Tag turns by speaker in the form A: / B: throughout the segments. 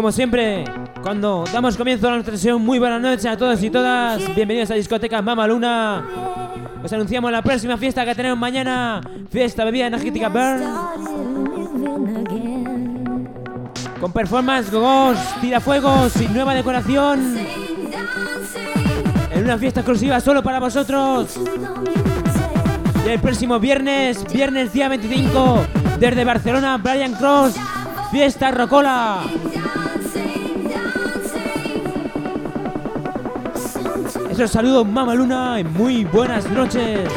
A: como siempre, cuando damos comienzo a nuestra sesión, muy buenas noches a todos y todas. Bienvenidos a discoteca Mama Luna. Os anunciamos la próxima fiesta que tenemos mañana. Fiesta bebida energética Burn. Con performance, gogos, tirafuegos y nueva decoración. En
B: Una fiesta exclusiva solo para vosotros. Y el próximo viernes, viernes día 25, desde Barcelona, Brian Cross, Fiesta Rocola. Nuestros saludos, Mamaluna, y muy buenas noches.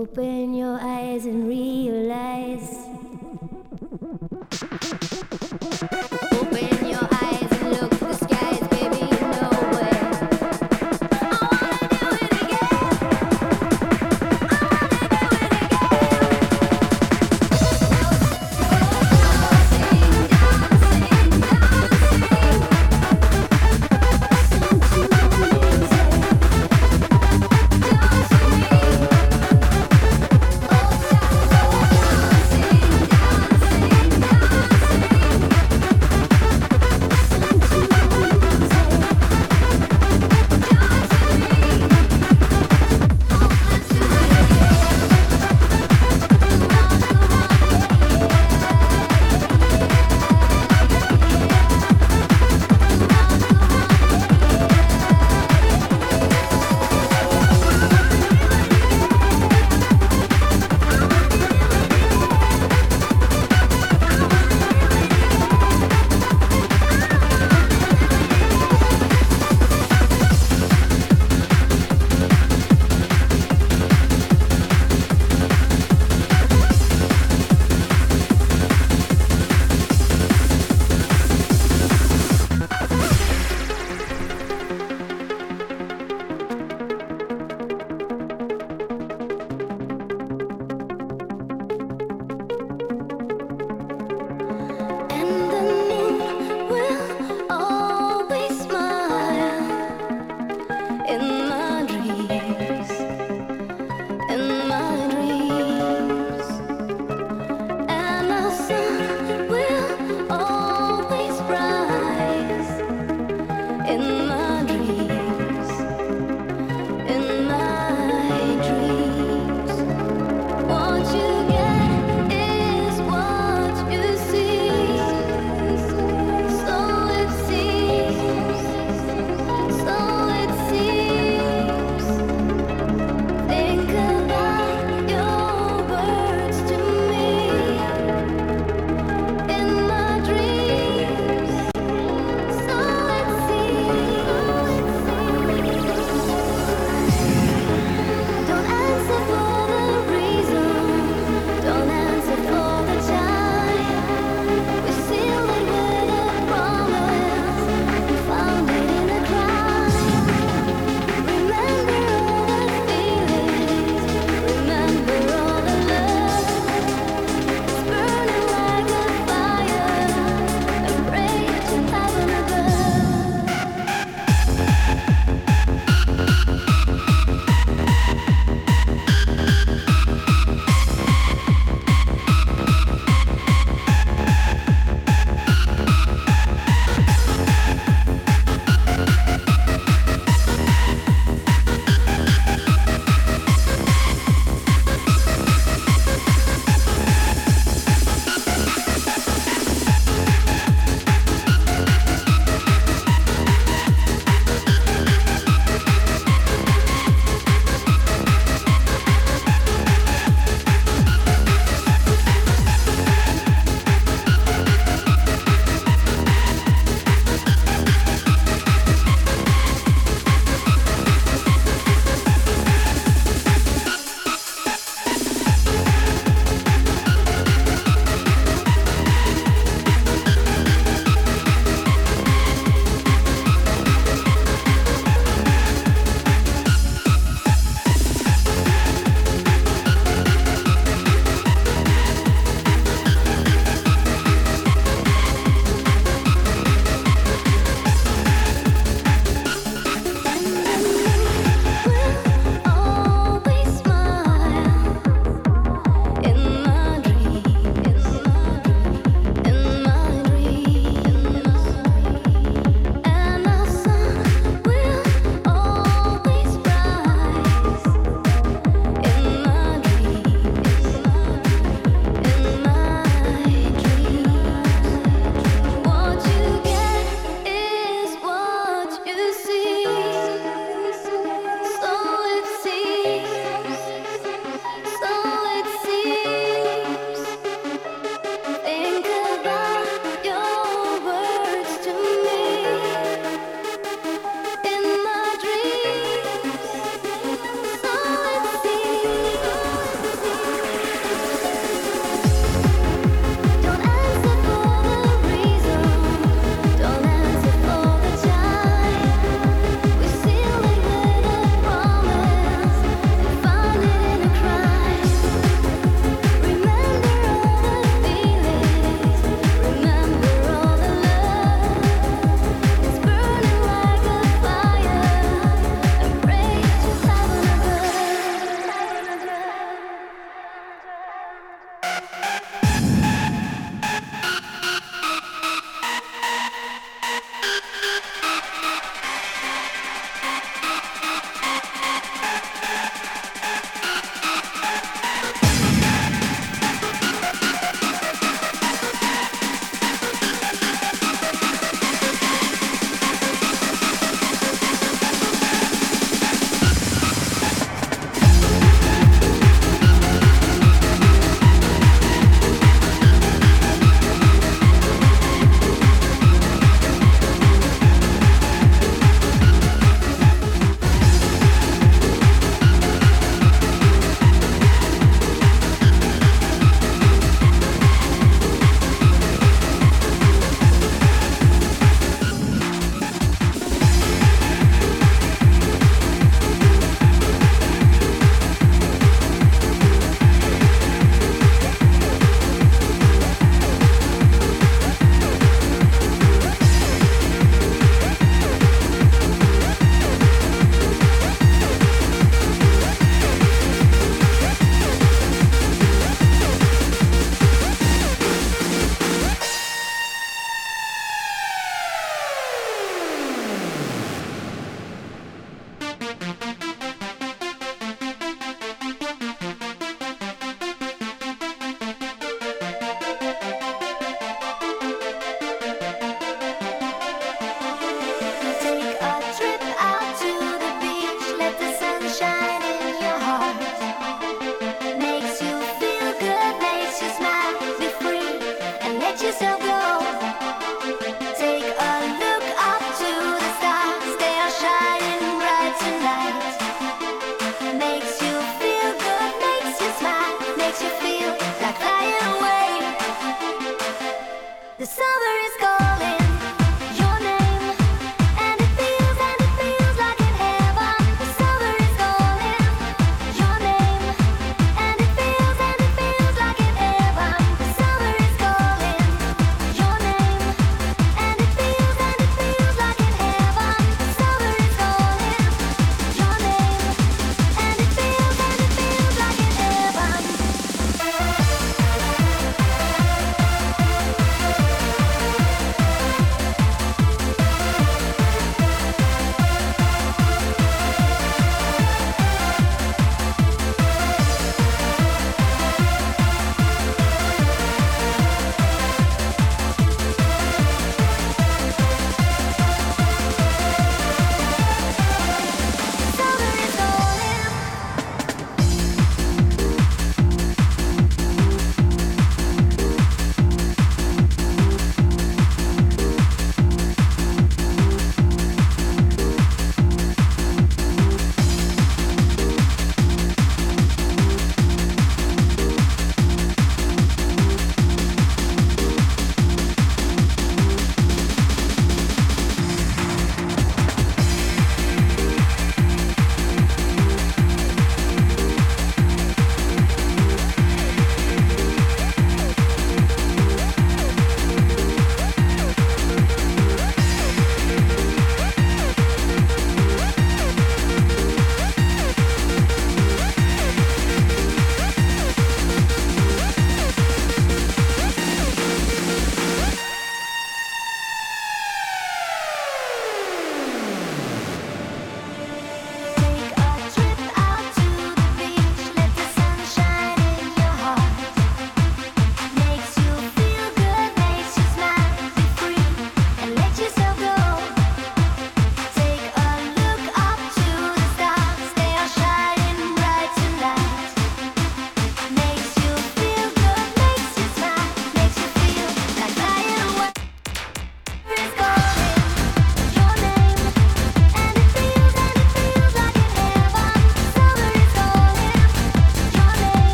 B: Open your eyes
C: and realize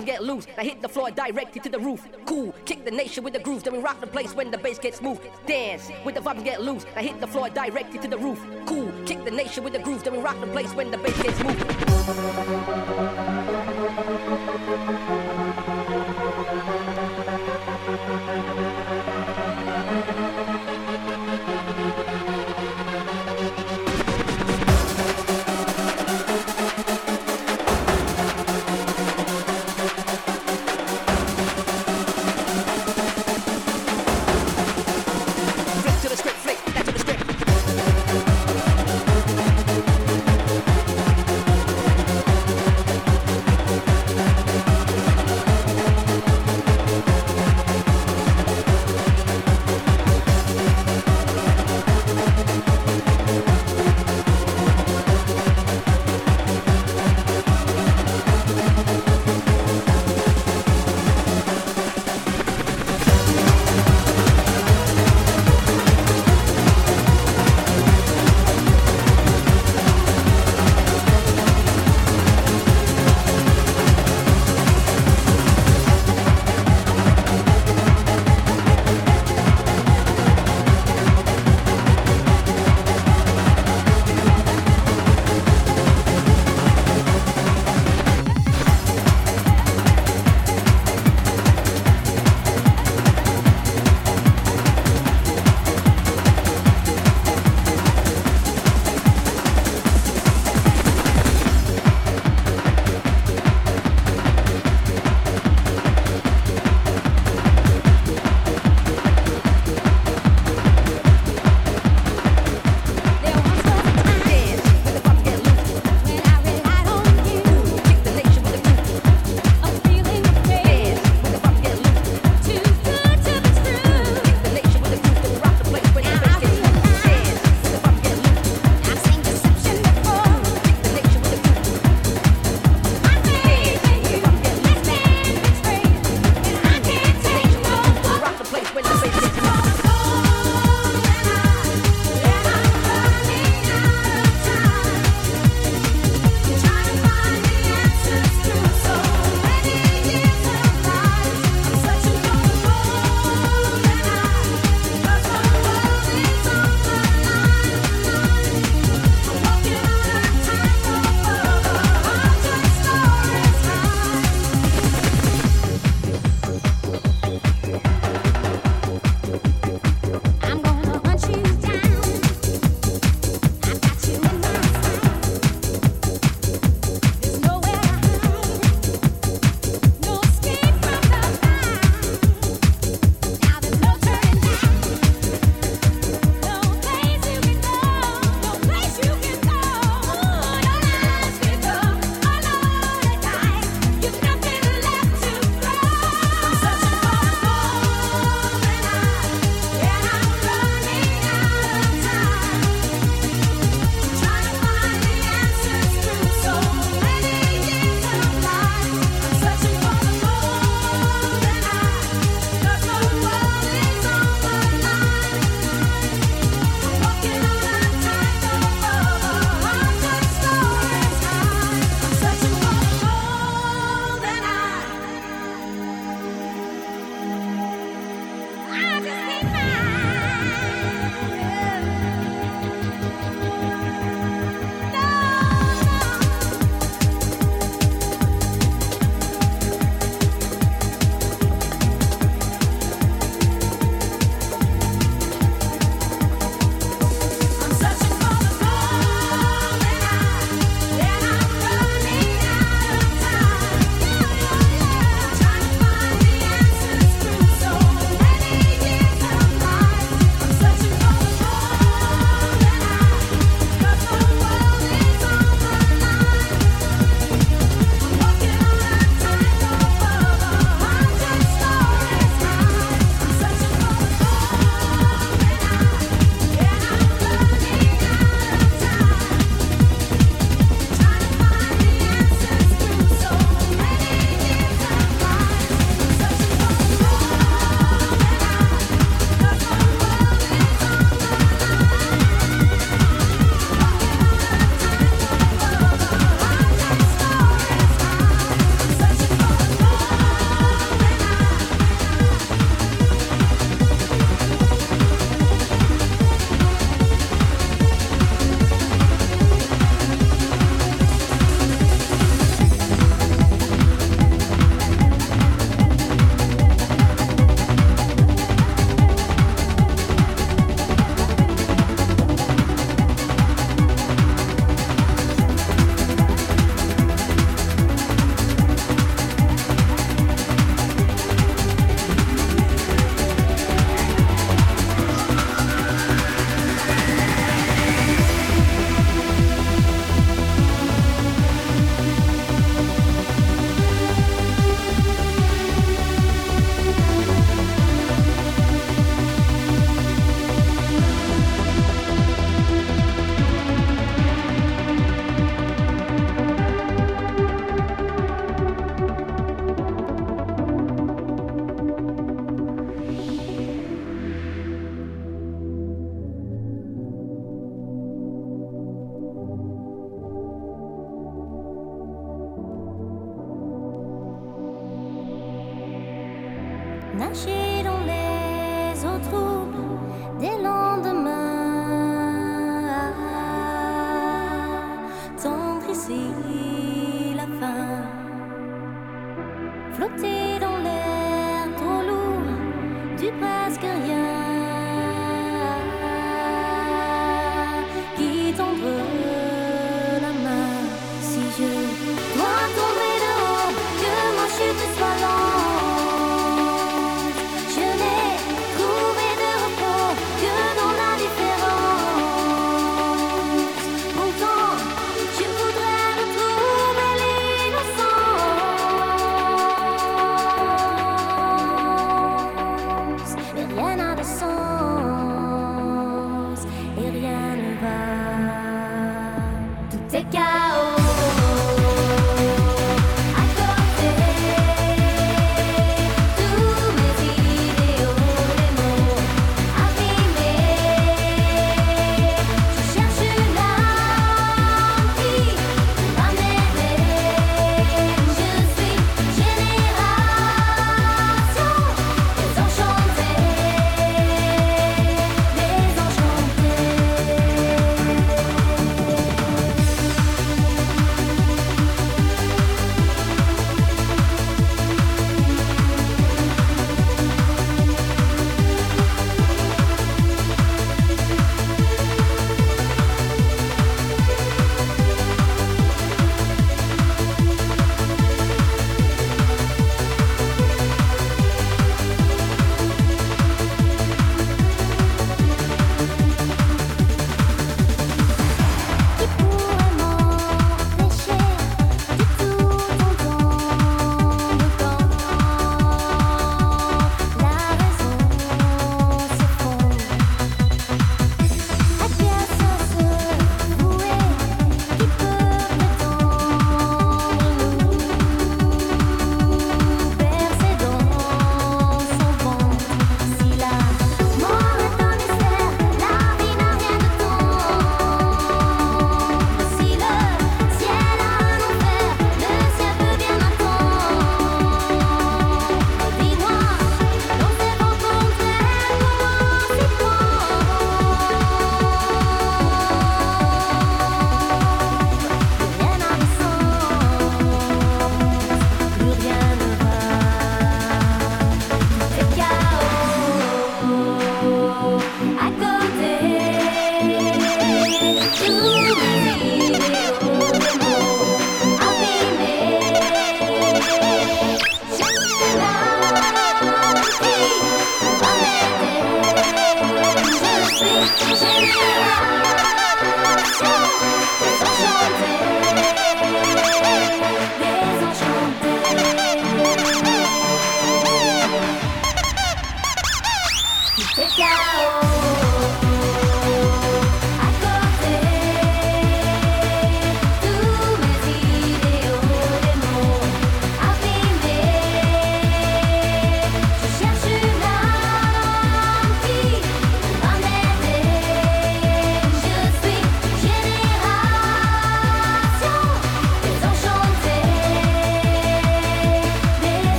C: and get loose. I hit the floor directly to the roof. Cool, kick the nation with the groove. Then we rock the place when the bass gets moved. Dance with the vibe and get loose. I hit the floor directly to the roof. Cool, kick the nation with the groove. Then we rock the place when the bass gets moved.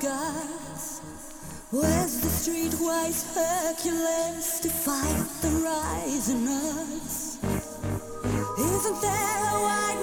B: gods? Where's the streetwise Hercules to fight the rising odds? Isn't there a white